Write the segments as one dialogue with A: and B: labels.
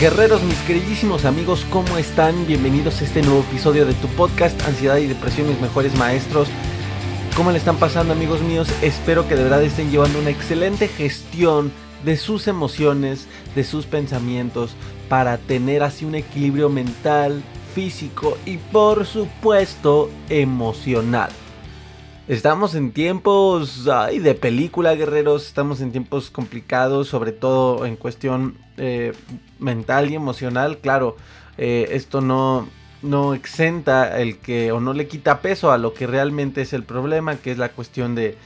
A: Guerreros, mis queridísimos amigos, ¿cómo están? Bienvenidos a este nuevo episodio de tu podcast Ansiedad y Depresión, mis mejores maestros. ¿Cómo le están pasando amigos míos? Espero que de verdad estén llevando una excelente gestión de sus emociones, de sus pensamientos, para tener así un equilibrio mental, físico y por supuesto emocional. Estamos en tiempos ay, de película, guerreros. Estamos en tiempos complicados, sobre todo en cuestión eh, mental y emocional. Claro, eh, esto no, no exenta el que o no le quita peso a lo que realmente es el problema, que es la cuestión de,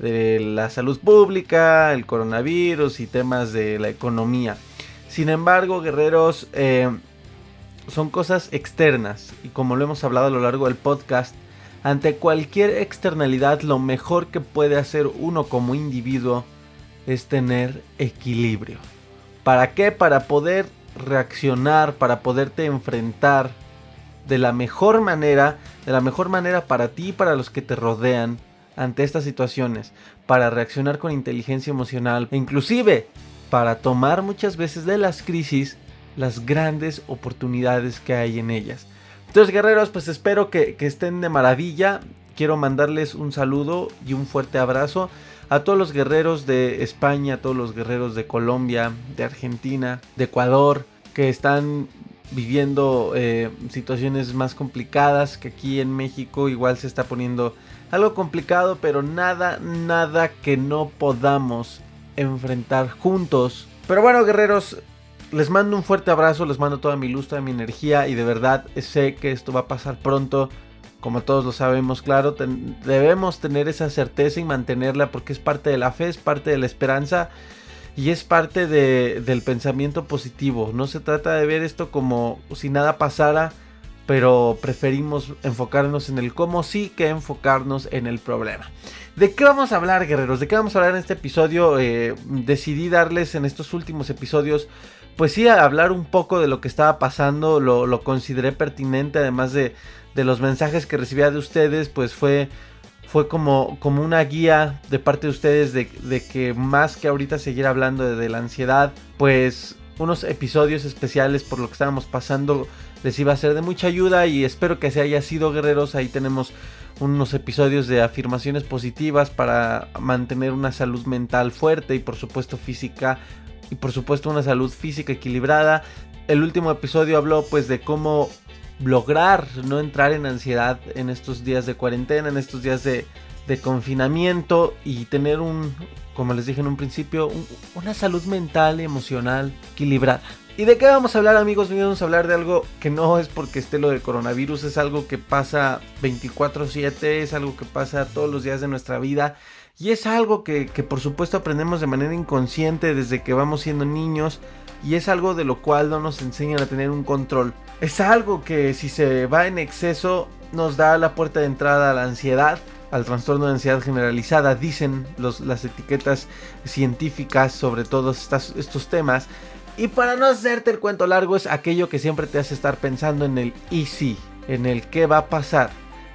A: de la salud pública, el coronavirus y temas de la economía. Sin embargo, guerreros, eh, son cosas externas y como lo hemos hablado a lo largo del podcast, ante cualquier externalidad lo mejor que puede hacer uno como individuo es tener equilibrio. ¿Para qué? Para poder reaccionar, para poderte enfrentar de la mejor manera, de la mejor manera para ti y para los que te rodean ante estas situaciones, para reaccionar con inteligencia emocional e inclusive para tomar muchas veces de las crisis las grandes oportunidades que hay en ellas. Entonces, guerreros, pues espero que, estén de maravilla. Quiero mandarles un saludo y un fuerte abrazo a todos los guerreros de España, a todos los guerreros de Colombia, de Argentina, de Ecuador, que están viviendo eh, situaciones más complicadas que aquí en México. Igual se está poniendo algo complicado, pero nada, nada que no podamos enfrentar juntos. Pero bueno, guerreros, les mando un fuerte abrazo, les mando toda mi luz, toda mi energía y de verdad sé que esto va a pasar pronto. Como todos lo sabemos, claro, debemos tener esa certeza y mantenerla porque es parte de la fe, es parte de la esperanza y es parte del pensamiento positivo. No se trata de ver esto como si nada pasara, pero preferimos enfocarnos en el cómo sí que enfocarnos en el problema. ¿De qué vamos a hablar, guerreros? ¿De qué vamos a hablar en este episodio? Eh, decidí darles en estos últimos episodios pues sí, hablar un poco de lo que estaba pasando, lo, consideré pertinente, además de, los mensajes que recibía de ustedes, pues fue, fue como, como una guía de parte de ustedes de, que más que ahorita seguir hablando de, la ansiedad, pues unos episodios especiales por lo que estábamos pasando les iba a ser de mucha ayuda y espero que se haya sido guerreros. Ahí tenemos unos episodios de afirmaciones positivas para mantener una salud mental fuerte y por supuesto física y por supuesto una salud física equilibrada. El último episodio habló pues de cómo lograr no entrar en ansiedad en estos días de cuarentena, en estos días de, confinamiento y tener un, como les dije en un principio, una salud mental y emocional equilibrada. ¿Y de qué vamos a hablar amigos míos? Vamos a hablar de algo que no es porque esté lo del coronavirus, es algo que pasa 24/7, es algo que pasa todos los días de nuestra vida y es algo que, por supuesto aprendemos de manera inconsciente desde que vamos siendo niños y es algo de lo cual no nos enseñan a tener un control. Es algo que si se va en exceso nos da la puerta de entrada a la ansiedad, al trastorno de ansiedad generalizada, dicen las etiquetas científicas sobre todos estos temas. Y para no hacerte el cuento largo es aquello que siempre te hace estar pensando en el y si, en el qué va a pasar,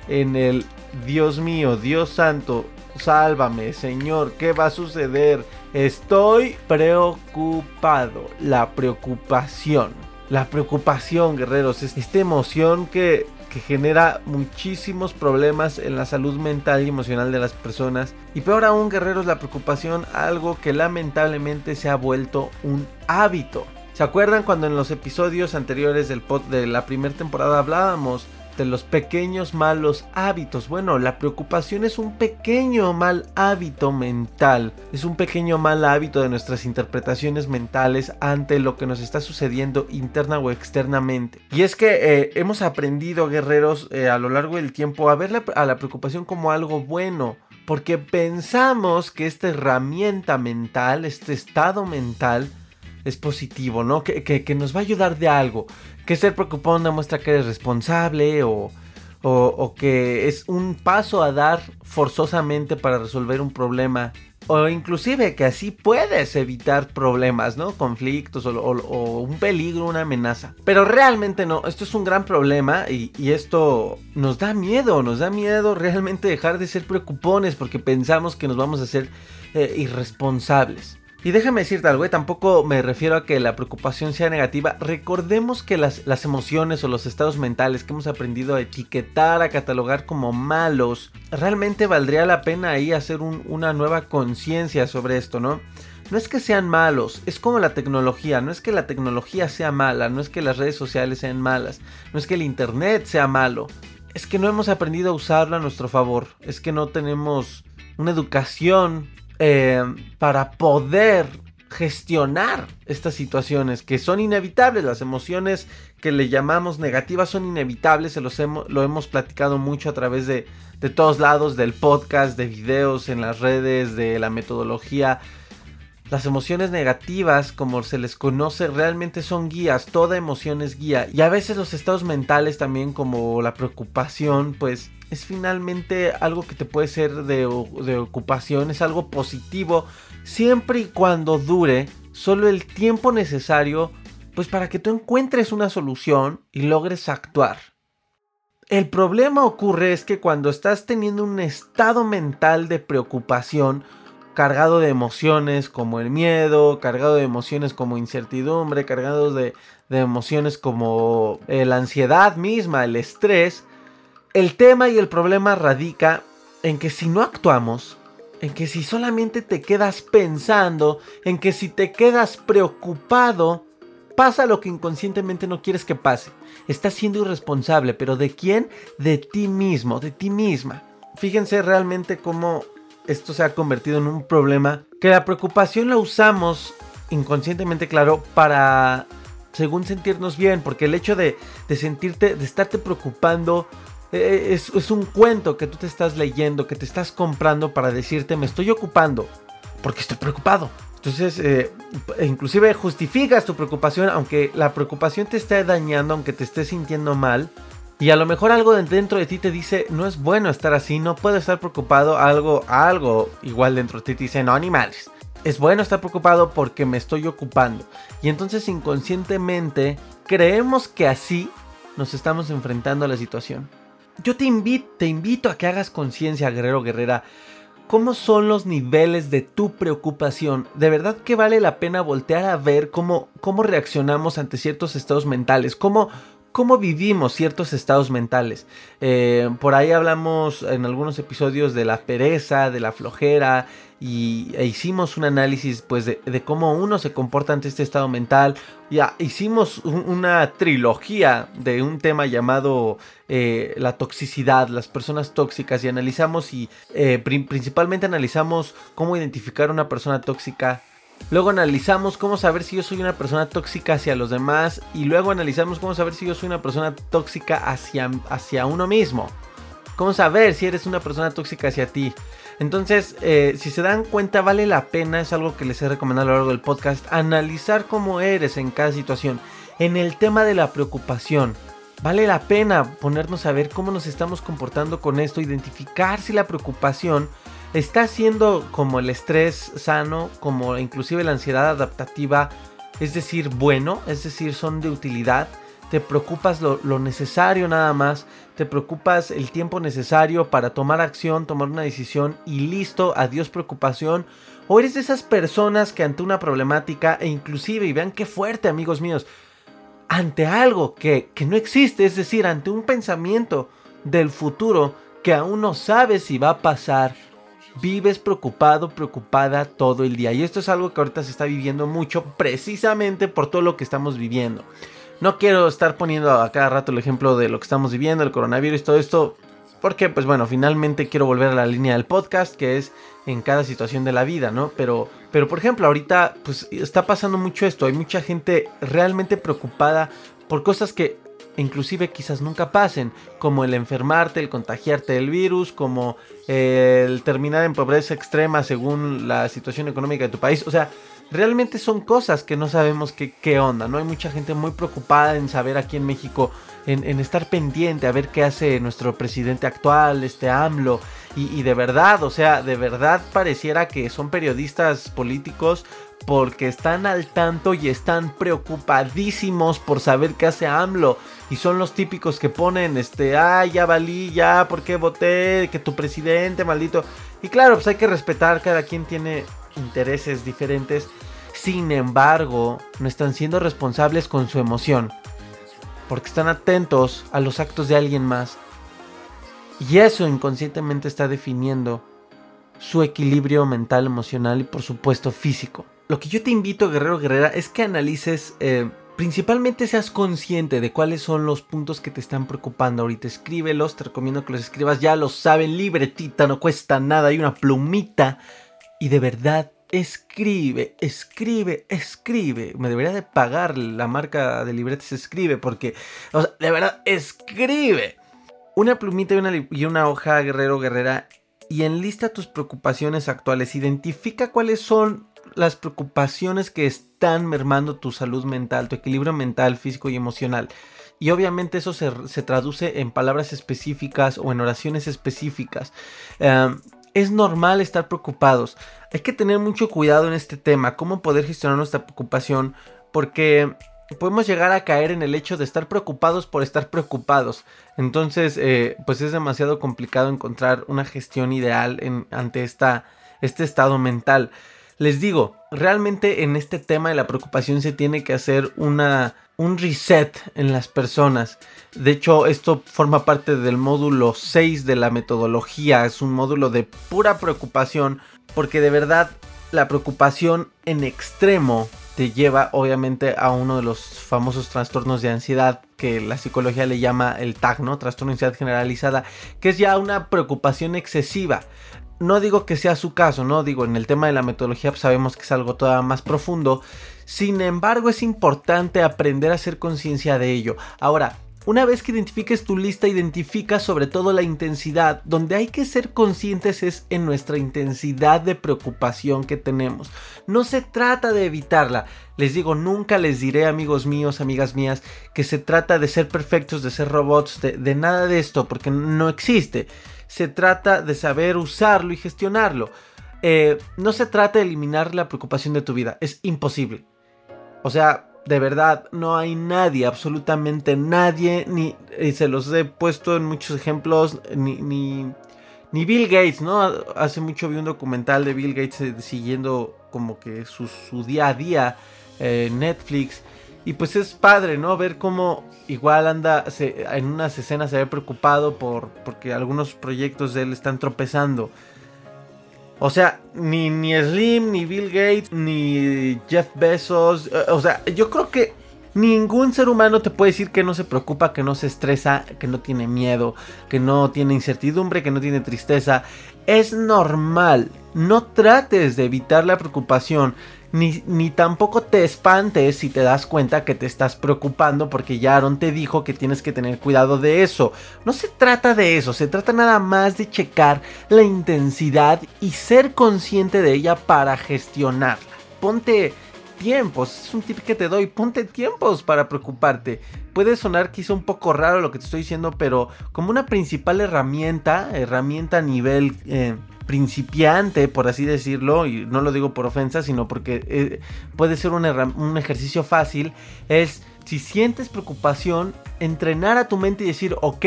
A: en el Dios mío, Dios santo, sálvame, Señor, ¿qué va a suceder? Estoy preocupado. La preocupación. La preocupación, guerreros, es esta emoción que, que genera muchísimos problemas en la salud mental y emocional de las personas. Y peor aún, guerreros, la preocupación, algo que lamentablemente se ha vuelto un hábito. ¿Se acuerdan cuando en los episodios anteriores del pod de la primera temporada hablábamos de los pequeños malos hábitos? Bueno, la preocupación es un pequeño mal hábito mental, es un pequeño mal hábito de nuestras interpretaciones mentales ante lo que nos está sucediendo interna o externamente. Y es que eh, hemos aprendido, guerreros, eh, a lo largo del tiempo a ver a la preocupación como algo bueno. Porque pensamos que esta herramienta mental, este estado mental, es positivo, ¿no? Que, que, nos va a ayudar de algo. Que ser preocupado demuestra que eres responsable o, o, que es un paso a dar forzosamente para resolver un problema. O inclusive que así puedes evitar problemas, ¿no? Conflictos o, un peligro, una amenaza. Pero realmente no, esto es un gran problema y, esto nos da miedo, nos da miedo realmente dejar de ser preocupones porque pensamos que nos vamos a hacer eh, irresponsables. Y déjame decirte algo, eh, tampoco me refiero a que la preocupación sea negativa. Recordemos que las, las, emociones o los estados mentales que hemos aprendido a etiquetar, a catalogar como malos, realmente valdría la pena ahí hacer una nueva conciencia sobre esto, ¿no? No es que sean malos, es como la tecnología, no es que la tecnología sea mala, no es que las redes sociales sean malas, no es que el Internet sea malo, es que no hemos aprendido a usarlo a nuestro favor, es que no tenemos una educación eh, para poder gestionar estas situaciones que son inevitables. Las emociones que le llamamos negativas son inevitables. Se los lo hemos platicado mucho a través de, de todos lados, del podcast, de videos en las redes, de la metodología. Las emociones negativas, como se les conoce, realmente son guías. Toda emoción es guía. Y a veces los estados mentales también, como la preocupación, pues es finalmente algo que te puede ser de, ocupación, es algo positivo, siempre y cuando dure solo el tiempo necesario, pues para que tú encuentres una solución y logres actuar. El problema ocurre es que cuando estás teniendo un estado mental de preocupación, cargado de emociones como el miedo, cargado de emociones como incertidumbre, cargado de, de emociones como eh, la ansiedad misma, el estrés, el tema y el problema radica en que si no actuamos, en que si solamente te quedas pensando, en que si te quedas preocupado, pasa lo que inconscientemente no quieres que pase. Estás siendo irresponsable, pero ¿de quién? De ti mismo, de ti misma. Fíjense realmente cómo esto se ha convertido en un problema, que la preocupación la usamos inconscientemente, claro, para según sentirnos bien, porque el hecho de, de sentirte, de estarte preocupando eh, es, un cuento que tú te estás leyendo, que te estás comprando para decirte me estoy ocupando porque estoy preocupado. Entonces, eh, inclusive justificas tu preocupación, aunque la preocupación te esté dañando, aunque te estés sintiendo mal. Y a lo mejor algo dentro de ti te dice, no es bueno estar así, no puedo estar preocupado, algo, algo igual dentro de ti te dice, no, animales. Es bueno estar preocupado porque me estoy ocupando. Y entonces inconscientemente creemos que así nos estamos enfrentando a la situación yo te invito, te invito a que hagas conciencia, guerrero, guerrera. ¿Cómo son los niveles de tu preocupación? De verdad que vale la pena voltear a ver cómo, cómo reaccionamos ante ciertos estados mentales, cómo, cómo vivimos ciertos estados mentales. Eh, por ahí hablamos en algunos episodios de la pereza, de la flojera, y hicimos un análisis pues de, cómo uno se comporta ante este estado mental. Ya hicimos una trilogía de un tema llamado eh, la toxicidad, las personas tóxicas y analizamos y eh, principalmente analizamos cómo identificar una persona tóxica Luego analizamos cómo saber si yo soy una persona tóxica hacia los demás. Y luego analizamos cómo saber si yo soy una persona tóxica hacia, hacia uno mismo. Cómo saber si eres una persona tóxica hacia ti. Entonces, eh, si se dan cuenta, vale la pena, es algo que les he recomendado a lo largo del podcast, analizar cómo eres en cada situación. En el tema de la preocupación, vale la pena ponernos a ver cómo nos estamos comportando con esto, identificar si la preocupación está siendo como el estrés sano, como inclusive la ansiedad adaptativa, es decir, bueno, es decir, son de utilidad. Te preocupas lo, necesario nada más, te preocupas el tiempo necesario para tomar acción, tomar una decisión y listo, adiós preocupación. O eres de esas personas que ante una problemática e inclusive, y vean qué fuerte amigos míos, ante algo que, que no existe, es decir, ante un pensamiento del futuro que aún no sabes si va a pasar, vives preocupado, preocupada todo el día. Y esto es algo que ahorita se está viviendo mucho precisamente por todo lo que estamos viviendo. No quiero estar poniendo a cada rato el ejemplo de lo que estamos viviendo, el coronavirus todo esto, porque pues bueno, finalmente quiero volver a la línea del podcast, que es en cada situación de la vida, ¿no? Pero, pero por ejemplo, ahorita pues está pasando mucho esto, hay mucha gente realmente preocupada por cosas que inclusive quizás nunca pasen, como el enfermarte, el contagiarte del virus, como el terminar en pobreza extrema según la situación económica de tu país, o sea, realmente son cosas que no sabemos qué, onda, ¿no? Hay mucha gente muy preocupada en saber aquí en México, en, estar pendiente a ver qué hace nuestro presidente actual, este AMLO. Y, de verdad, o sea, de verdad pareciera que son periodistas políticos porque están al tanto y están preocupadísimos por saber qué hace AMLO. Y son los típicos que ponen, este, ay, ya valí, ya, ¿por qué voté? Que tu presidente, maldito. Y claro, pues hay que respetar, cada quien tiene intereses diferentes, sin embargo, no están siendo responsables con su emoción, porque están atentos a los actos de alguien más. Y eso inconscientemente está definiendo su equilibrio mental, emocional y por supuesto físico. Lo que yo te invito, guerrero guerrera, es que analices, eh, principalmente seas consciente de cuáles son los puntos que te están preocupando. Ahorita escríbelos, te recomiendo que los escribas, ya lo saben, libretita, no cuesta nada, hay una plumita y de verdad escribe, escribe, escribe. Me debería de pagar la marca de libretes escribe porque, o sea, de verdad, escribe. Una plumita y una, hoja, guerrero, guerrera, y enlista tus preocupaciones actuales. Identifica cuáles son las preocupaciones que están mermando tu salud mental, tu equilibrio mental, físico y emocional. Y obviamente eso se, traduce en palabras específicas o en oraciones específicas. Em, es normal estar preocupados. Hay que tener mucho cuidado en este tema, cómo poder gestionar nuestra preocupación, porque podemos llegar a caer en el hecho de estar preocupados por estar preocupados. Entonces, eh, pues es demasiado complicado encontrar una gestión ideal ante esta, este estado mental. Les digo, realmente en este tema de la preocupación se tiene que hacer una, un reset en las personas. De hecho, esto forma parte del módulo 6 de la metodología. Es un módulo de pura preocupación porque de verdad la preocupación en extremo te lleva obviamente a uno de los famosos trastornos de ansiedad que la psicología le llama el TAG, ¿no? Trastorno de ansiedad generalizada, que es ya una preocupación excesiva no digo que sea su caso, no digo en el tema de la metodología pues, sabemos que es algo todavía más profundo. Sin embargo, es importante aprender a hacer conciencia de ello. Ahora, una vez que identifiques tu lista, identifica sobre todo la intensidad. Donde hay que ser conscientes es en nuestra intensidad de preocupación que tenemos. No se trata de evitarla. Les digo, nunca les diré, amigos míos, amigas mías, que se trata de ser perfectos, de ser robots, de, de nada de esto, porque no existe se trata de saber usarlo y gestionarlo. Eh, no se trata de eliminar la preocupación de tu vida, es imposible. O sea, de verdad, no hay nadie, absolutamente nadie, ni y se los he puesto en muchos ejemplos, ni, ni, ni, Bill Gates, ¿no? Hace mucho vi un documental de Bill Gates eh, siguiendo como que su, su día a día en Netflix. Y pues es padre, ¿no? Ver cómo igual anda en unas escenas se ve preocupado por porque algunos proyectos de él están tropezando. O sea, ni, ni Slim, ni Bill Gates, ni Jeff Bezos. Eh, o sea, yo creo que ningún ser humano te puede decir que no se preocupa, que no se estresa, que no tiene miedo, que no tiene incertidumbre, que no tiene tristeza. Es normal. No trates de evitar la preocupación ni, tampoco te espantes si te das cuenta que te estás preocupando porque ya Aaron te dijo que tienes que tener cuidado de eso. No se trata de eso, se trata nada más de checar la intensidad y ser consciente de ella para gestionarla. Ponte tiempos, es un tip que te doy, ponte tiempos para preocuparte. Puede sonar quizá un poco raro lo que te estoy diciendo, pero como una principal herramienta, herramienta a nivel... Eh, principiante, por así decirlo, y no lo digo por ofensa, sino porque eh, puede ser un, ejercicio fácil, es si sientes preocupación, entrenar a tu mente y decir, ok,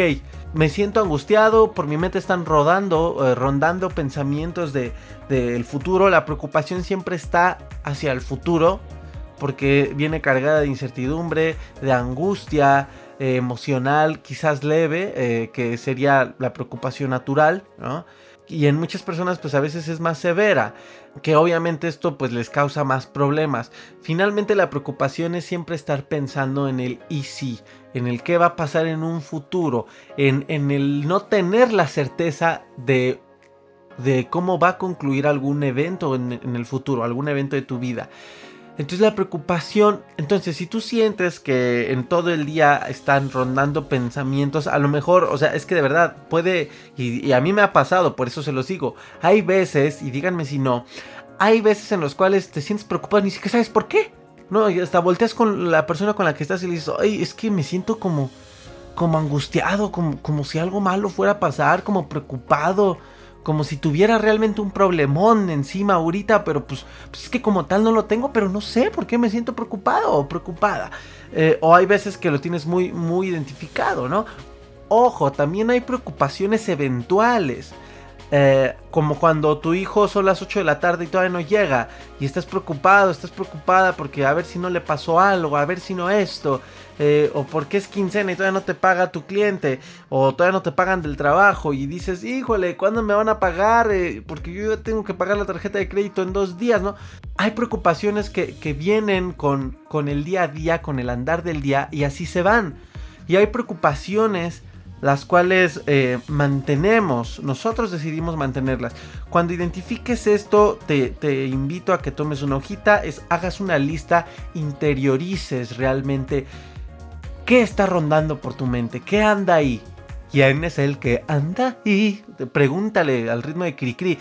A: me siento angustiado, por mi mente están rodando, eh, rondando pensamientos del de, futuro, la preocupación siempre está hacia el futuro, porque viene cargada de incertidumbre, de angustia eh, emocional, quizás leve, que sería la preocupación natural, ¿no? Y en muchas personas pues a veces es más severa, que obviamente esto pues les causa más problemas. Finalmente la preocupación es siempre estar pensando en el y si, en el qué va a pasar en un futuro, en, en el no tener la certeza de, de cómo va a concluir algún evento en, en el futuro, algún evento de tu vida. Entonces la preocupación, entonces si tú sientes que en todo el día están rondando pensamientos, a lo mejor, o sea, es que de verdad puede, y, a mí me ha pasado, por eso se los digo, hay veces, y díganme si no, hay veces en los cuales te sientes preocupado ni siquiera sabes por qué. No, y hasta volteas con la persona con la que estás y le dices, ay, es que me siento como, como angustiado, como, como si algo malo fuera a pasar, como preocupado como si tuviera realmente un problemón encima ahorita, pero pues, pues, es que como tal no lo tengo, pero no sé por qué me siento preocupado o preocupada. Eh, o hay veces que lo tienes muy, muy identificado, ¿no? Ojo, también hay preocupaciones eventuales. Eh, como cuando tu hijo son las 8 de la tarde y todavía no llega y estás preocupado, estás preocupada porque a ver si no le pasó algo, a ver si no esto, eh, o porque es quincena y todavía no te paga tu cliente, o todavía no te pagan del trabajo y dices, híjole, ¿cuándo me van a pagar? Eh, porque yo tengo que pagar la tarjeta de crédito en dos días, ¿no? Hay preocupaciones que, que vienen con, con el día a día, con el andar del día y así se van. Y hay preocupaciones las cuales eh, mantenemos, nosotros decidimos mantenerlas. Cuando identifiques esto, te, invito a que tomes una hojita, hagas una lista, interiorices realmente qué está rondando por tu mente, qué anda ahí. ¿Quién es el que anda ahí? Pregúntale al ritmo de Cricri.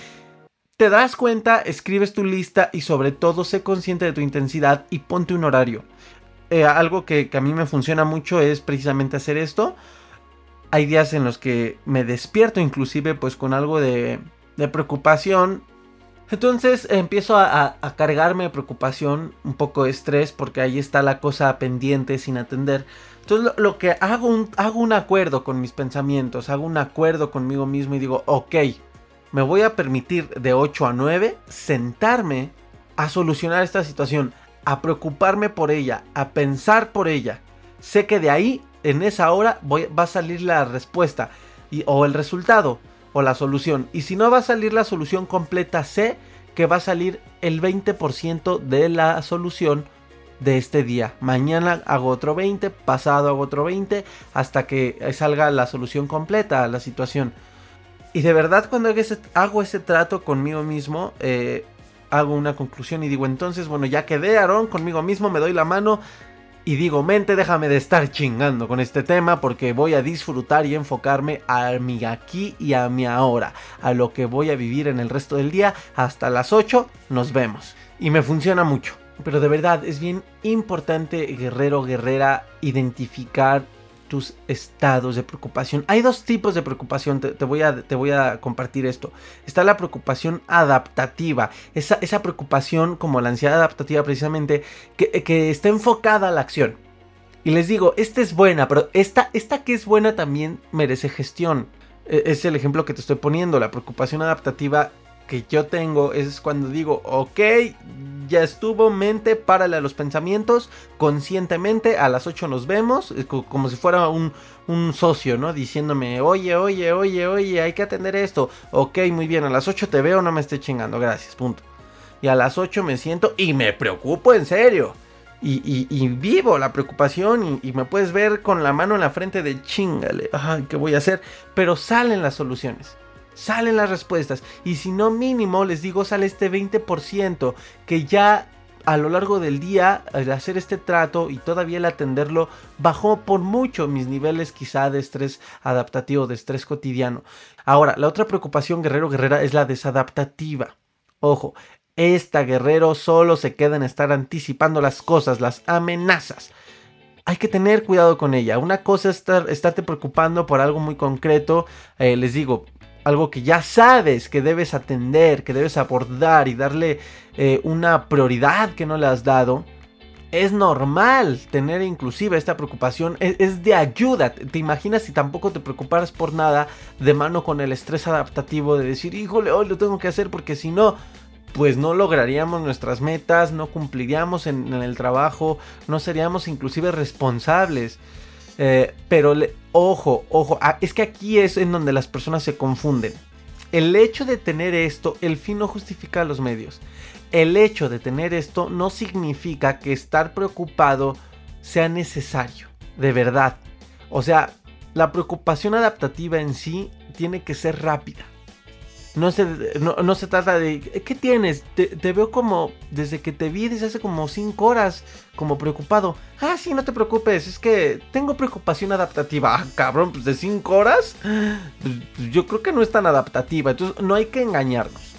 A: Te das cuenta, escribes tu lista y sobre todo sé consciente de tu intensidad y ponte un horario. Eh, algo que, a mí me funciona mucho es precisamente hacer esto hay días en los que me despierto inclusive pues con algo de, preocupación. Entonces empiezo a, cargarme de preocupación, un poco de estrés, porque ahí está la cosa pendiente sin atender. Entonces lo, que hago un, hago un acuerdo con mis pensamientos, hago un acuerdo conmigo mismo y digo, ok, me voy a permitir de 8 a 9 sentarme a solucionar esta situación, a preocuparme por ella, a pensar por ella. Sé que de ahí en esa hora va a salir la respuesta y, o el resultado o la solución. Y si no va a salir la solución completa, sé que va a salir el 20% de la solución de este día. Mañana hago otro 20, pasado hago otro 20, hasta que salga la solución completa a la situación. Y de verdad cuando hago ese, trato conmigo mismo, eh, hago una conclusión y digo, entonces, bueno, ya quedé, Aarón, conmigo mismo, me doy la mano, y digo, mente, déjame de estar chingando con este tema porque voy a disfrutar y enfocarme a mi aquí y a mi ahora, a lo que voy a vivir en el resto del día. Hasta las 8 nos vemos. Y me funciona mucho. Pero de verdad es bien importante, guerrero, guerrera, identificar tus estados de preocupación. Hay dos tipos de preocupación, te, voy, a, te voy, a, compartir esto. Está la preocupación adaptativa, esa, esa preocupación como la ansiedad adaptativa precisamente, que, está enfocada a la acción. Y les digo, esta es buena, pero esta, esta que es buena también merece gestión. E, es el ejemplo que te estoy poniendo, la preocupación adaptativa que yo tengo es cuando digo, ok, ya estuvo, mente, párale a los pensamientos, conscientemente, a las 8 nos vemos, como si fuera un, socio, ¿no? Diciéndome, oye, oye, oye, oye, hay que atender esto. Ok, muy bien, a las 8 te veo, no me esté chingando, gracias, punto. Y a las 8 me siento y me preocupo en serio. Y, vivo la preocupación y, y, me puedes ver con la mano en la frente de chingale, ay, ¿qué voy a hacer? Pero salen las soluciones salen las respuestas. Y si no mínimo, les digo, sale este 20% que ya a lo largo del día, al hacer este trato y todavía el atenderlo, bajó por mucho mis niveles quizá de estrés adaptativo, de estrés cotidiano. Ahora, la otra preocupación guerrero guerrera es la desadaptativa. Ojo, esta guerrero solo se queda en estar anticipando las cosas, las amenazas. Hay que tener cuidado con ella. Una cosa es estar, estarte preocupando por algo muy concreto. Eh, les digo, algo que ya sabes que debes atender, que debes abordar y darle eh, una prioridad que no le has dado. es normal tener inclusive esta preocupación, es, de ayuda. Te imaginas si tampoco te preocuparas por nada de mano con el estrés adaptativo de decir, híjole, hoy lo tengo que hacer porque si no, pues no lograríamos nuestras metas, no cumpliríamos en, el trabajo, no seríamos inclusive responsables. Eh, pero ojo, ojo, ah, es que aquí es en donde las personas se confunden. El hecho de tener esto, el fin no justifica los medios el hecho de tener esto no significa que estar preocupado sea necesario, de verdad. O sea, la preocupación adaptativa en sí tiene que ser rápida. No se, no, se trata de, ¿qué tienes? Te, veo como, desde que te vi desde hace como 5 horas, como preocupado. Ah, sí, no te preocupes, es que tengo preocupación adaptativa. Ah, cabrón, pues de 5 horas, pues, yo creo que no es tan adaptativa. Entonces, no hay que engañarnos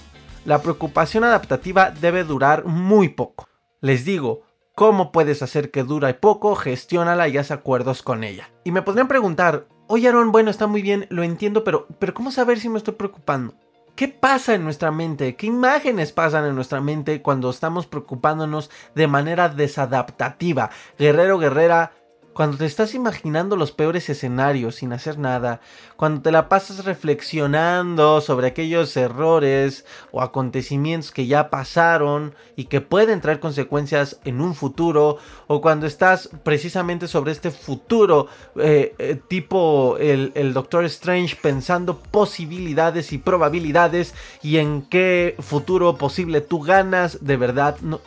A: la preocupación adaptativa debe durar muy poco. Les digo, ¿cómo puedes hacer que dure poco? Gestiónala y haz acuerdos con ella. Y me podrían preguntar, oye Aaron, bueno, está muy bien, lo entiendo, pero, pero ¿cómo saber si me estoy preocupando? ¿Qué pasa en nuestra mente? ¿Qué imágenes pasan en nuestra mente cuando estamos preocupándonos de manera desadaptativa? Guerrero, guerrera, cuando te estás imaginando los peores escenarios sin hacer nada, cuando te la pasas reflexionando sobre aquellos errores o acontecimientos que ya pasaron y que pueden traer consecuencias en un futuro, o cuando estás precisamente sobre este futuro eh, eh, tipo el, Doctor Strange pensando posibilidades y probabilidades y en qué futuro posible tú ganas, de verdad, no,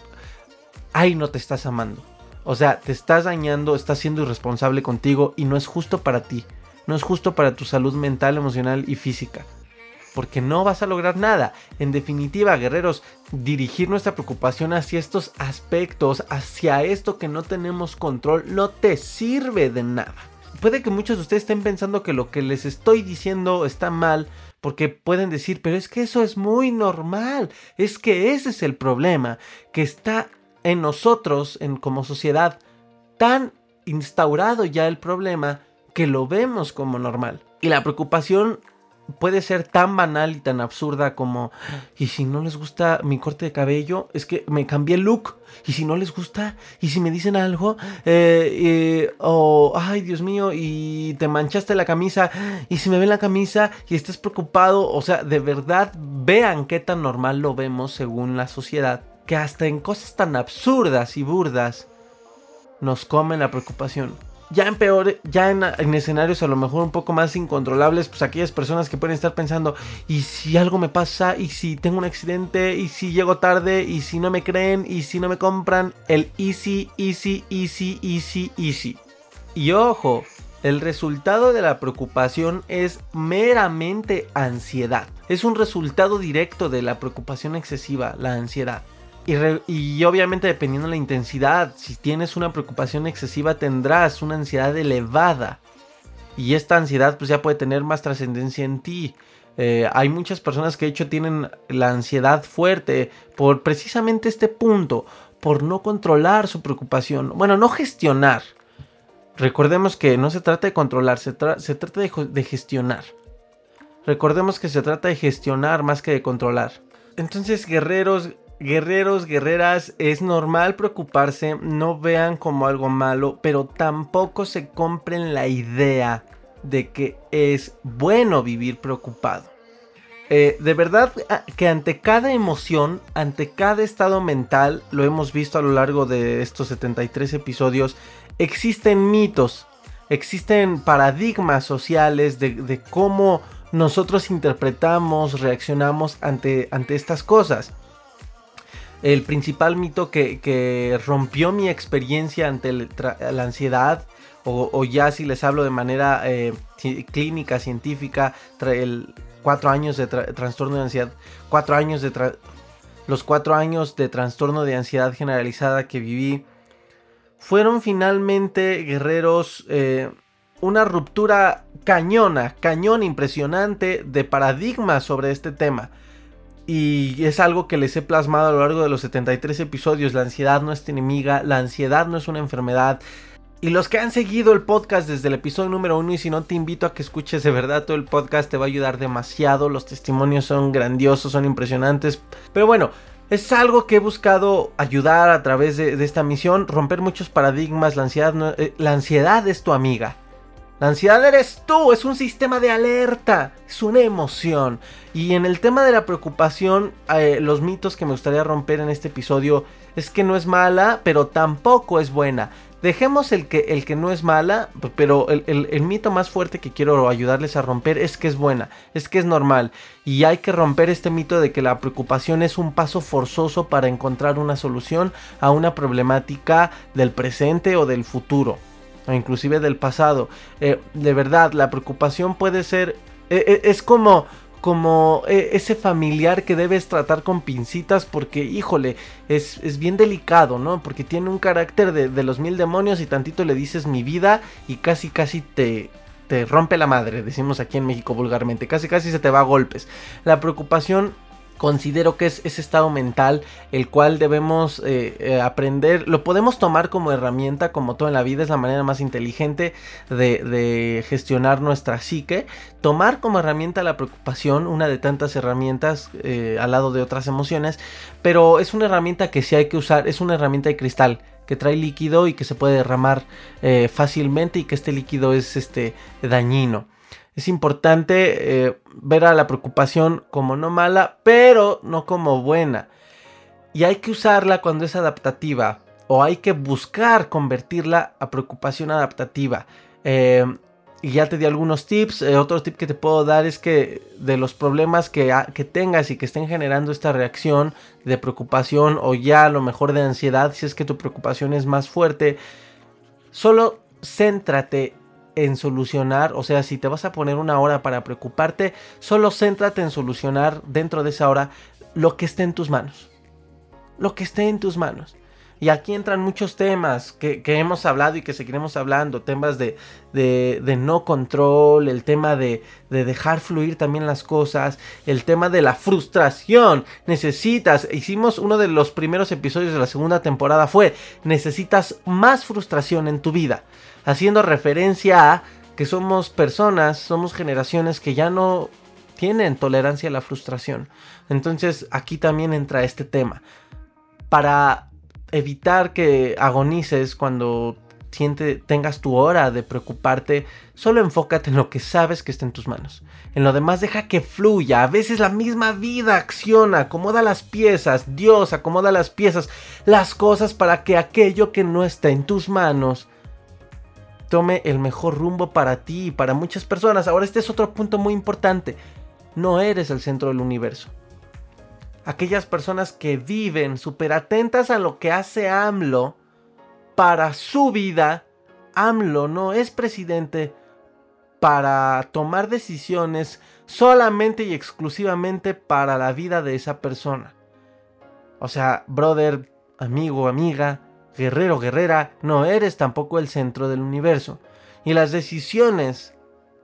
A: ahí no te estás amando. O sea, te estás dañando, estás siendo irresponsable contigo y no es justo para ti. No es justo para tu salud mental, emocional y física. Porque no vas a lograr nada. En definitiva, guerreros, dirigir nuestra preocupación hacia estos aspectos, hacia esto que no tenemos control, no te sirve de nada. Puede que muchos de ustedes estén pensando que lo que les estoy diciendo está mal, porque pueden decir, pero es que eso es muy normal, es que ese es el problema, que está en nosotros, en, como sociedad, tan instaurado ya el problema que lo vemos como normal. Y la preocupación puede ser tan banal y tan absurda como, y si no les gusta mi corte de cabello, es que me cambié el look. Y si no les gusta, y si me dicen algo, eh, o, ay Dios mío, y te manchaste la camisa, y si me ven la camisa y estás preocupado, o sea, de verdad vean qué tan normal lo vemos según la sociedad que hasta en cosas tan absurdas y burdas nos comen la preocupación. Ya en peor, ya en, escenarios a lo mejor un poco más incontrolables, pues aquellas personas que pueden estar pensando, ¿y si algo me pasa? ¿Y si tengo un accidente? ¿Y si llego tarde? ¿Y si no me creen? ¿Y si no me compran? El easy, easy, easy, easy, easy. Y ojo, el resultado de la preocupación es meramente ansiedad. Es un resultado directo de la preocupación excesiva, la ansiedad. Y, obviamente dependiendo de la intensidad, si tienes una preocupación excesiva tendrás una ansiedad elevada. Y esta ansiedad pues ya puede tener más trascendencia en ti. Eh, hay muchas personas que de hecho tienen la ansiedad fuerte por precisamente este punto, por no controlar su preocupación. Bueno, no gestionar. Recordemos que no se trata de controlar, se, se trata de, de gestionar. Recordemos que se trata de gestionar más que de controlar. Entonces, guerreros, Guerreros, guerreras, es normal preocuparse, no vean como algo malo, pero tampoco se compren la idea de que es bueno vivir preocupado. Eh, de verdad que ante cada emoción, ante cada estado mental, lo hemos visto a lo largo de estos 73 episodios, existen mitos, existen paradigmas sociales de, cómo nosotros interpretamos, reaccionamos ante, ante estas cosas el principal mito que, rompió mi experiencia ante la ansiedad, o, ya si les hablo de manera eh, clínica, científica, el cuatro años de trastorno de ansiedad, años de los cuatro años de trastorno de ansiedad generalizada que viví, fueron finalmente, guerreros, eh, una ruptura cañona, cañón impresionante de paradigma sobre este tema. Y es algo que les he plasmado a lo largo de los 73 episodios. La ansiedad no es enemiga, la ansiedad no es una enfermedad. Y los que han seguido el podcast desde el episodio número uno, y si no te invito a que escuches de verdad todo el podcast, te va a ayudar demasiado. Los testimonios son grandiosos, son impresionantes. Pero bueno, Es algo que he buscado ayudar a través de, esta misión, romper muchos paradigmas, la ansiedad, eh, la ansiedad es tu amiga. La ansiedad eres tú, es un sistema de alerta, es una emoción. Y en el tema de la preocupación, eh, los mitos que me gustaría romper en este episodio es que no es mala, pero tampoco es buena. Dejemos el que, el que no es mala, pero el, el, mito más fuerte que quiero ayudarles a romper es que es buena, es que es normal. Y hay que romper este mito de que la preocupación es un paso forzoso para encontrar una solución a una problemática del presente o del futuro o inclusive del pasado. Eh, de verdad, la preocupación puede ser, eh, eh, es como, como ese familiar que debes tratar con pincitas porque, híjole, es, es bien delicado, ¿no? Porque tiene un carácter de, de, los mil demonios y tantito le dices mi vida y casi, casi te... Te rompe la madre, decimos aquí en México vulgarmente, casi casi se te va a golpes. La preocupación considero que es ese estado mental el cual debemos eh, eh, aprender, lo podemos tomar como herramienta, como todo en la vida, es la manera más inteligente de, gestionar nuestra psique, tomar como herramienta la preocupación, una de tantas herramientas eh, al lado de otras emociones, pero es una herramienta que sí hay que usar, es una herramienta de cristal que trae líquido y que se puede derramar fácilmente y que este líquido es este dañino es importante eh, ver a la preocupación como no mala, pero no como buena. Y hay que usarla cuando es adaptativa o hay que buscar convertirla a preocupación adaptativa. Eh, y ya te di algunos tips. Eh, otro tip que te puedo dar es que de los problemas que, que, tengas y que estén generando esta reacción de preocupación o ya a lo mejor de ansiedad, si es que tu preocupación es más fuerte, solo céntrate en solucionar, o sea, si te vas a poner una hora para preocuparte, solo céntrate en solucionar dentro de esa hora lo que esté en tus manos. Lo que esté en tus manos. Y aquí entran muchos temas que, hemos hablado y que seguiremos hablando. Temas de, de, no control, el tema de, de, dejar fluir también las cosas, el tema de la frustración. Necesitas, hicimos uno de los primeros episodios de la segunda temporada, fue, necesitas más frustración en tu vida haciendo referencia a que somos personas, somos generaciones que ya no tienen tolerancia a la frustración. Entonces aquí también entra este tema. Para evitar que agonices cuando siente, tengas tu hora de preocuparte, solo enfócate en lo que sabes que está en tus manos. En lo demás deja que fluya. A veces la misma vida acciona, acomoda las piezas. Dios acomoda las piezas, las cosas para que aquello que no está en tus manos tome el mejor rumbo para ti y para muchas personas. Ahora este es otro punto muy importante. No eres el centro del universo. Aquellas personas que viven súper atentas a lo que hace AMLO para su vida, AMLO no es presidente para tomar decisiones solamente y exclusivamente para la vida de esa persona. O sea, brother, amigo, amiga, guerrero, guerrera, no eres tampoco el centro del universo. Y las decisiones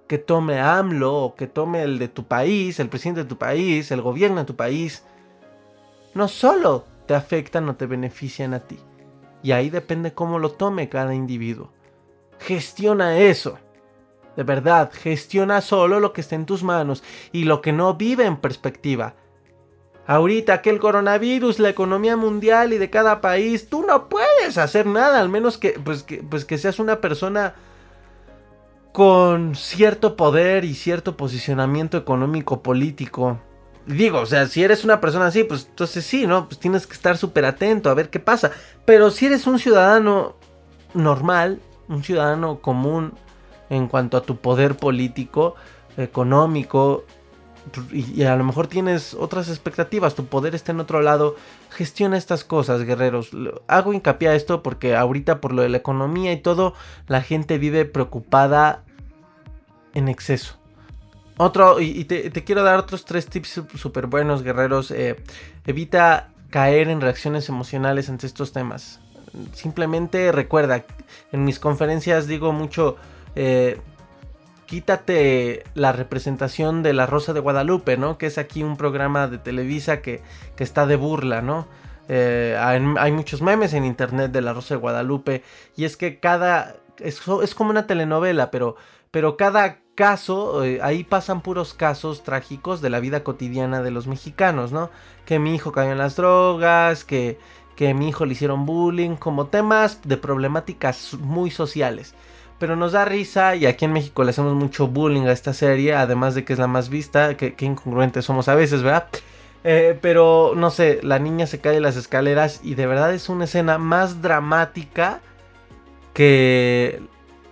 A: que tome AMLO o que tome el de tu país, el presidente de tu país, el gobierno de tu país, no solo te afectan o te benefician a ti. Y ahí depende cómo lo tome cada individuo. Gestiona eso. De verdad, gestiona solo lo que está en tus manos y lo que no vive en perspectiva ahorita que el coronavirus, la economía mundial y de cada país, tú no puedes hacer nada, al menos que, pues, que, pues, que seas una persona con cierto poder y cierto posicionamiento económico político. Digo, o sea, si eres una persona así, pues entonces sí, ¿no? Pues tienes que estar súper atento a ver qué pasa. Pero si eres un ciudadano normal, un ciudadano común en cuanto a tu poder político, económico, y, a lo mejor tienes otras expectativas, tu poder está en otro lado, gestiona estas cosas, guerreros. Hago hincapié a esto porque ahorita por lo de la economía y todo, la gente vive preocupada en exceso. Otro, y, te, quiero dar otros tres tips súper buenos, guerreros. Eh, evita caer en reacciones emocionales ante estos temas. Simplemente recuerda, en mis conferencias digo mucho, eh, quítate la representación de La Rosa de Guadalupe, ¿no? Que es aquí un programa de Televisa que, está de burla, ¿no? Eh, hay, muchos memes en internet de La Rosa de Guadalupe y es que cada... Es, es como una telenovela, pero, pero cada caso, eh, ahí pasan puros casos trágicos de la vida cotidiana de los mexicanos, ¿no? Que mi hijo cayó en las drogas, que, que mi hijo le hicieron bullying, como temas de problemáticas muy sociales. Pero nos da risa y aquí en México le hacemos mucho bullying a esta serie, además de que es la más vista, que, incongruentes somos a veces, ¿verdad? Eh, pero no sé, la niña se cae de las escaleras y de verdad es una escena más dramática que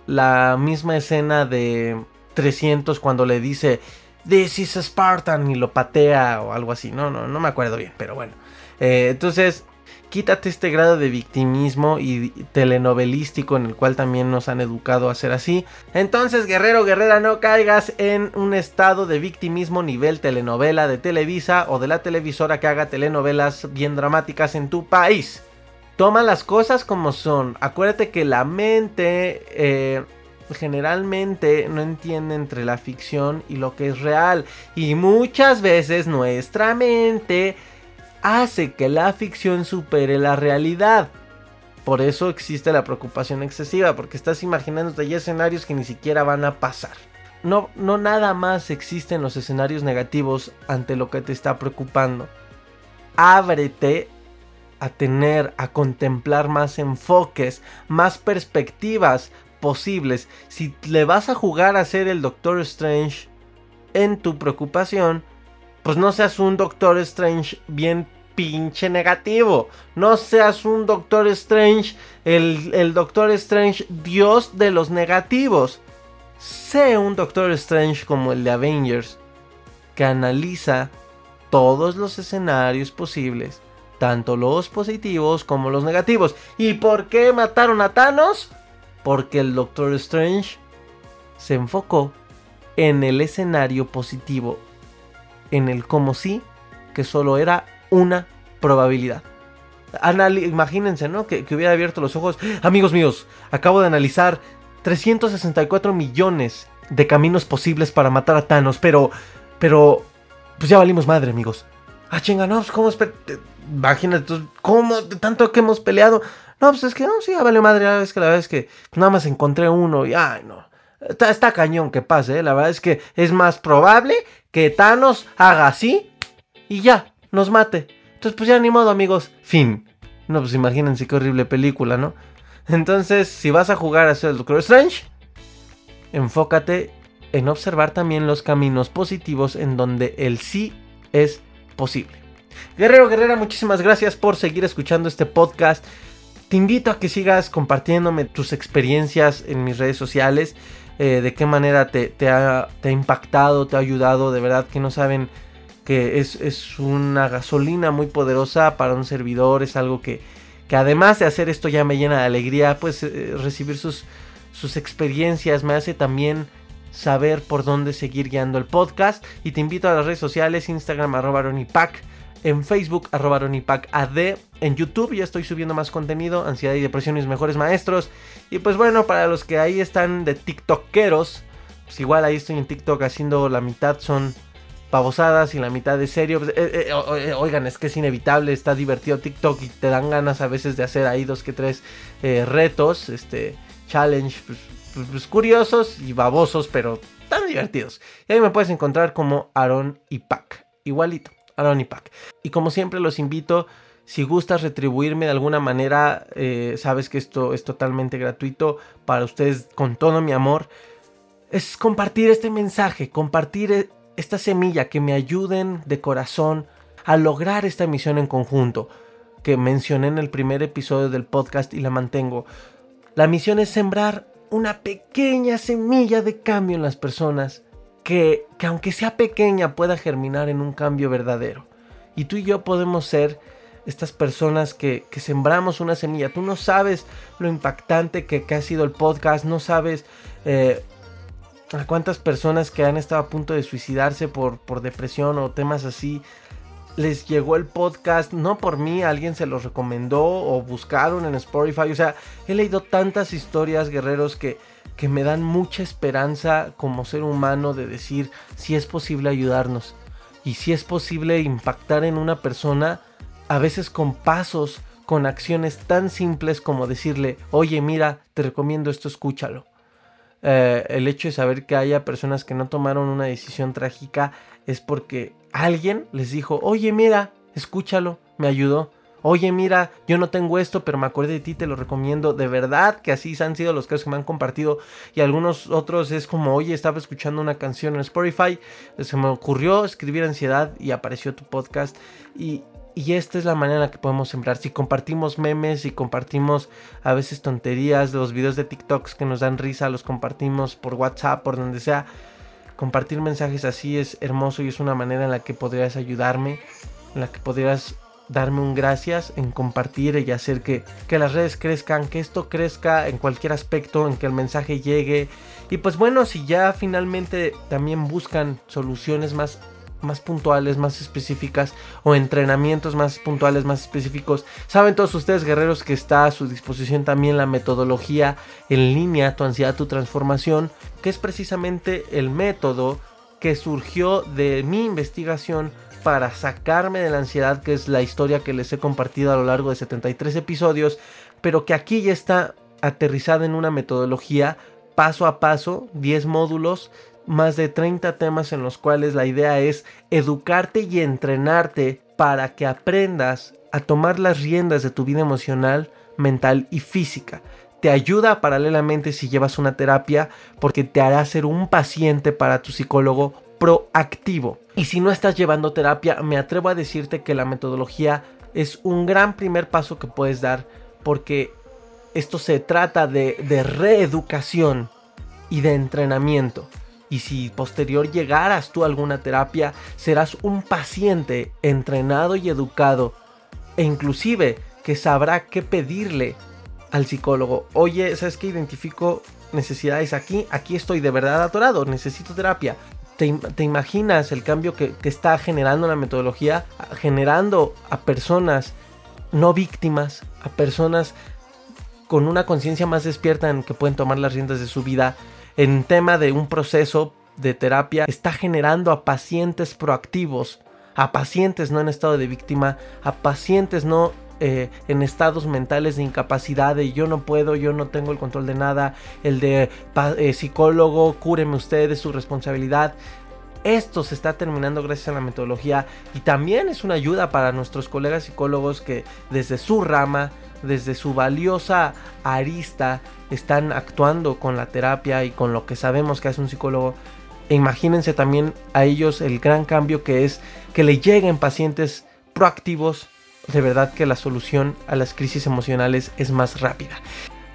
A: la misma escena de 300 cuando le dice This is Spartan y lo patea o algo así. No, no, no me acuerdo bien, pero bueno. Eh, entonces, quítate este grado de victimismo y telenovelístico en el cual también nos han educado a ser así. Entonces, guerrero, guerrera, no caigas en un estado de victimismo nivel telenovela de Televisa o de la televisora que haga telenovelas bien dramáticas en tu país. Toma las cosas como son. Acuérdate que la mente eh, generalmente no entiende entre la ficción y lo que es real. Y muchas veces nuestra mente hace que la ficción supere la realidad. Por eso existe la preocupación excesiva, porque estás imaginándote ya escenarios que ni siquiera van a pasar. No, no nada más existen los escenarios negativos ante lo que te está preocupando. Ábrete a tener, a contemplar más enfoques, más perspectivas posibles. Si le vas a jugar a ser el Doctor Strange en tu preocupación, pues no seas un Doctor Strange bien pinche negativo. No seas un Doctor Strange, el, Doctor Strange dios de los negativos. Sé un Doctor Strange como el de Avengers, que analiza todos los escenarios posibles, tanto los positivos como los negativos. ¿Y por qué mataron a Thanos? Porque el Doctor Strange se enfocó en el escenario positivo, en el como si que solo era una probabilidad. imagínense, ¿no? Que, hubiera abierto los ojos. Amigos míos, acabo de analizar 364 millones de caminos posibles para matar a Thanos, pero, pero, pues ya valimos madre, amigos. Ah, chinga, no, pues cómo Imagínate, ¿cómo? Tanto que hemos peleado. No, pues es que no, sí, ya vale madre. Es que la verdad es que nada más encontré uno y, ay, no. Está, está cañón que pase, ¿eh? La verdad es que es más probable que Thanos haga así y ya, nos mate. Entonces, pues ya ni modo, amigos. Fin. No, pues imagínense qué horrible película, ¿no? Entonces, si vas a jugar a ser el Doctor Strange, enfócate en observar también los caminos positivos en donde el sí es posible. Guerrero Guerrera, muchísimas gracias por seguir escuchando este podcast. Te invito a que sigas compartiéndome tus experiencias en mis redes sociales. Eh, de qué manera te, te, ha, impactado, te ha ayudado. De verdad que no saben que es, una gasolina muy poderosa para un servidor, es algo que, que además de hacer esto ya me llena de alegría, pues eh, recibir sus, sus experiencias me hace también saber por dónde seguir guiando el podcast. Y te invito a las redes sociales, Instagram arroba ronipac, en Facebook arroba ad, en YouTube ya estoy subiendo más contenido, ansiedad y depresión mis mejores maestros. Y pues bueno, para los que ahí están de TikTokeros, pues igual ahí estoy en TikTok haciendo la mitad son pavosadas y la mitad de serio. Eh, eh, eh, oigan, es que es inevitable, está divertido TikTok y te dan ganas a veces de hacer ahí dos que tres retos, este, challenge, pues, pues, pues, curiosos y babosos, pero tan divertidos. Y ahí me puedes encontrar como Aaron y Pac, igualito, Aaron y Pac. Y como siempre los invito, si gustas retribuirme de alguna manera, sabes que esto es totalmente gratuito para ustedes con todo mi amor. Es compartir este mensaje, compartir esta semilla, que me ayuden de corazón a lograr esta misión en conjunto que mencioné en el primer episodio del podcast y la mantengo. La misión es sembrar una pequeña semilla de cambio en las personas que, que aunque sea pequeña pueda germinar en un cambio verdadero. Y tú y yo podemos ser estas personas que, que, sembramos una semilla. Tú no sabes lo impactante que, que ha sido el podcast, no sabes eh, a cuántas personas que han estado a punto de suicidarse por, por depresión o temas así, les llegó el podcast, no por mí, alguien se los recomendó o buscaron en Spotify. O sea, he leído tantas historias, guerreros, que, que me dan mucha esperanza como ser humano de decir si es posible ayudarnos y si es posible impactar en una persona, a veces con pasos, con acciones tan simples como decirle, oye, mira, te recomiendo esto, escúchalo eh, el hecho de saber que haya personas que no tomaron una decisión trágica es porque alguien les dijo, oye mira, escúchalo, me ayudó. Oye, mira, yo no tengo esto, pero me acuerdo de ti, te lo recomiendo. De verdad que así han sido los casos que me han compartido. Y algunos otros es como, oye, estaba escuchando una canción en Spotify, se me ocurrió escribir ansiedad y apareció tu podcast. Y, y esta es la manera en la que podemos sembrar. Si compartimos memes, si compartimos a veces tonterías, los videos de TikToks que nos dan risa, los compartimos por WhatsApp, por donde sea. Compartir mensajes así es hermoso y es una manera en la que podrías ayudarme, en la que podrías darme un gracias, en compartir y hacer que, que las redes crezcan, que esto crezca en cualquier aspecto, en que el mensaje llegue. Y pues bueno, si ya finalmente también buscan soluciones más más puntuales, más específicas o entrenamientos más puntuales, más específicos. Saben todos ustedes guerreros que está a su disposición también la metodología en línea, tu ansiedad, tu transformación, que es precisamente el método que surgió de mi investigación para sacarme de la ansiedad, que es la historia que les he compartido a lo largo de 73 episodios, pero que aquí ya está aterrizada en una metodología paso a paso, 10 módulos, más de 30 temas en los cuales la idea es educarte y entrenarte para que aprendas a tomar las riendas de tu vida emocional, mental y física. Te ayuda paralelamente si llevas una terapia porque te hará ser un paciente para tu psicólogo proactivo. Y si no estás llevando terapia, me atrevo a decirte que la metodología es un gran primer paso que puedes dar porque esto se trata de, de reeducación y de entrenamiento. Y si posterior llegaras tú a alguna terapia, serás un paciente entrenado y educado e inclusive que sabrá qué pedirle al psicólogo. Oye, ¿sabes que identifico necesidades aquí? Aquí estoy de verdad atorado, necesito terapia te, imaginas el cambio que, está generando la metodología, generando a personas no víctimas, a personas con una conciencia más despierta en que pueden tomar las riendas de su vida, en tema de un proceso de terapia, está generando a pacientes proactivos, a pacientes no en estado de víctima, a pacientes no eh, en estados mentales de incapacidad, de yo no puedo, yo no tengo el control de nada, el de eh, psicólogo, cúreme usted, su responsabilidad. Esto se está terminando gracias a la metodología y también es una ayuda para nuestros colegas psicólogos que desde su rama, desde su valiosa arista, están actuando con la terapia y con lo que sabemos que hace un psicólogo. E imagínense también a ellos el gran cambio que es que le lleguen pacientes proactivos de verdad que la solución a las crisis emocionales es más rápida.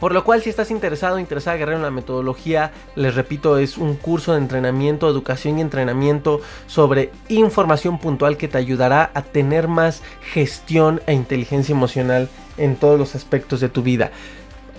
A: Por lo cual, si estás interesado interesada guerrero en la metodología, les repito, es un curso de entrenamiento, educación y entrenamiento sobre información puntual que te ayudará a tener más gestión e inteligencia emocional en todos los aspectos de tu vida.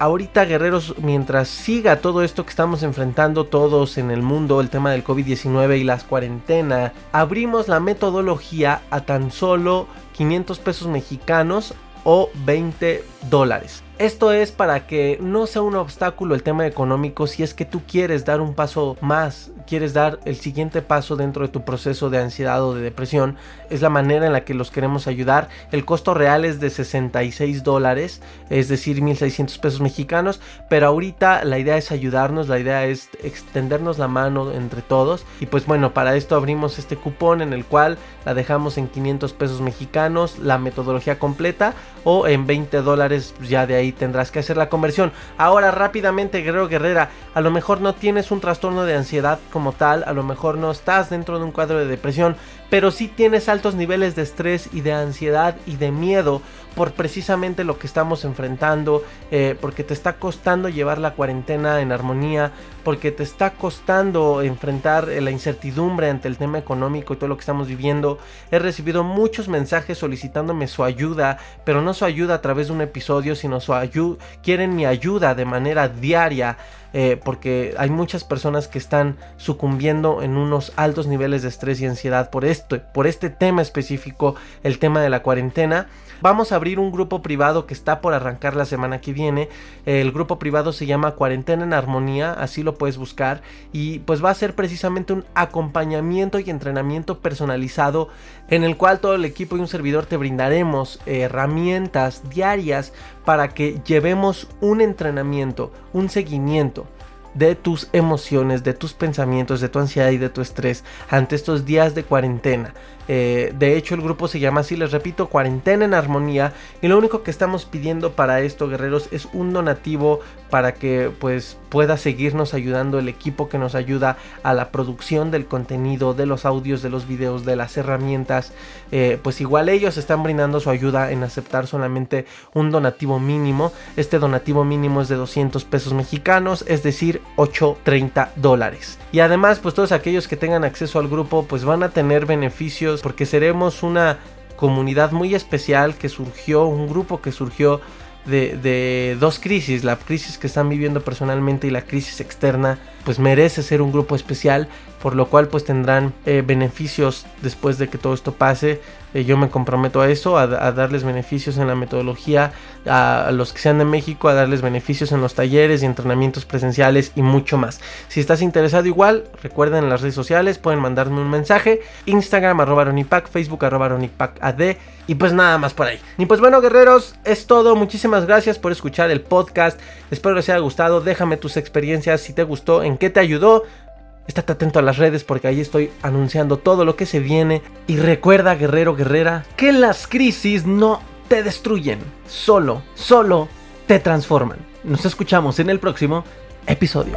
A: Ahorita guerreros, mientras siga todo esto que estamos enfrentando todos en el mundo, el tema del COVID-19 y las cuarentenas, abrimos la metodología a tan solo 500 pesos mexicanos o 20 dólares. Esto es para que no sea un obstáculo el tema económico si es que tú quieres dar un paso más, quieres dar el siguiente paso dentro de tu proceso de ansiedad o de depresión. Es la manera en la que los queremos ayudar. El costo real es de 66 dólares, es decir, 1.600 pesos mexicanos. Pero ahorita la idea es ayudarnos, la idea es extendernos la mano entre todos. Y pues bueno, para esto abrimos este cupón en el cual la dejamos en 500 pesos mexicanos, la metodología completa, o en 20 dólares ya de ahí tendrás que hacer la conversión. Ahora rápidamente, Guerrero Guerrera, a lo mejor no tienes un trastorno de ansiedad como tal, a lo mejor no estás dentro de un cuadro de depresión, pero sí tienes altos niveles de estrés y de ansiedad y de miedo por precisamente lo que estamos enfrentando, eh, porque te está costando llevar la cuarentena en armonía, porque te está costando enfrentar eh, la incertidumbre ante el tema económico y todo lo que estamos viviendo. He recibido muchos mensajes solicitándome su ayuda, pero no su ayuda a través de un episodio, sino su ayuda, quieren mi ayuda de manera diaria. Eh, porque hay muchas personas que están sucumbiendo en unos altos niveles de estrés y ansiedad por esto, por este tema específico, el tema de la cuarentena. Vamos a abrir un grupo privado que está por arrancar la semana que viene. El grupo privado se llama Cuarentena en Armonía, así lo puedes buscar. Y pues va a ser precisamente un acompañamiento y entrenamiento personalizado en el cual todo el equipo y un servidor te brindaremos herramientas diarias para que llevemos un entrenamiento, un seguimiento de tus emociones, de tus pensamientos, de tu ansiedad y de tu estrés ante estos días de cuarentena. Eh, de hecho, el grupo se llama así, les repito, Cuarentena en Armonía. Y lo único que estamos pidiendo para esto, guerreros, es un donativo para que pues pueda seguirnos ayudando el equipo que nos ayuda a la producción del contenido, de los audios, de los videos, de las herramientas. Eh, pues igual ellos están brindando su ayuda en aceptar solamente un donativo mínimo. Este donativo mínimo es de 200 pesos mexicanos, es decir, 8.30 dólares. Y además, pues todos aquellos que tengan acceso al grupo, pues van a tener beneficios porque seremos una comunidad muy especial que surgió, un grupo que surgió de, dos crisis, la crisis que están viviendo personalmente y la crisis externa, pues merece ser un grupo especial, por lo cual pues tendrán eh, beneficios después de que todo esto pase. Eh, yo me comprometo a eso, a, darles beneficios en la metodología, a, los que sean de México, a darles beneficios en los talleres y entrenamientos presenciales y mucho más. Si estás interesado igual, recuerden en las redes sociales, pueden mandarme un mensaje, Instagram arroba Ronipac, Facebook arroba AD y pues nada más por ahí. Y pues bueno, guerreros, es todo. Muchísimas gracias por escuchar el podcast. Espero les haya gustado. Déjame tus experiencias si te gustó, en qué te ayudó. Estate atento a las redes porque ahí estoy anunciando todo lo que se viene. Y recuerda, guerrero, guerrera, que las crisis no te destruyen, solo, solo te transforman. Nos escuchamos en el próximo episodio.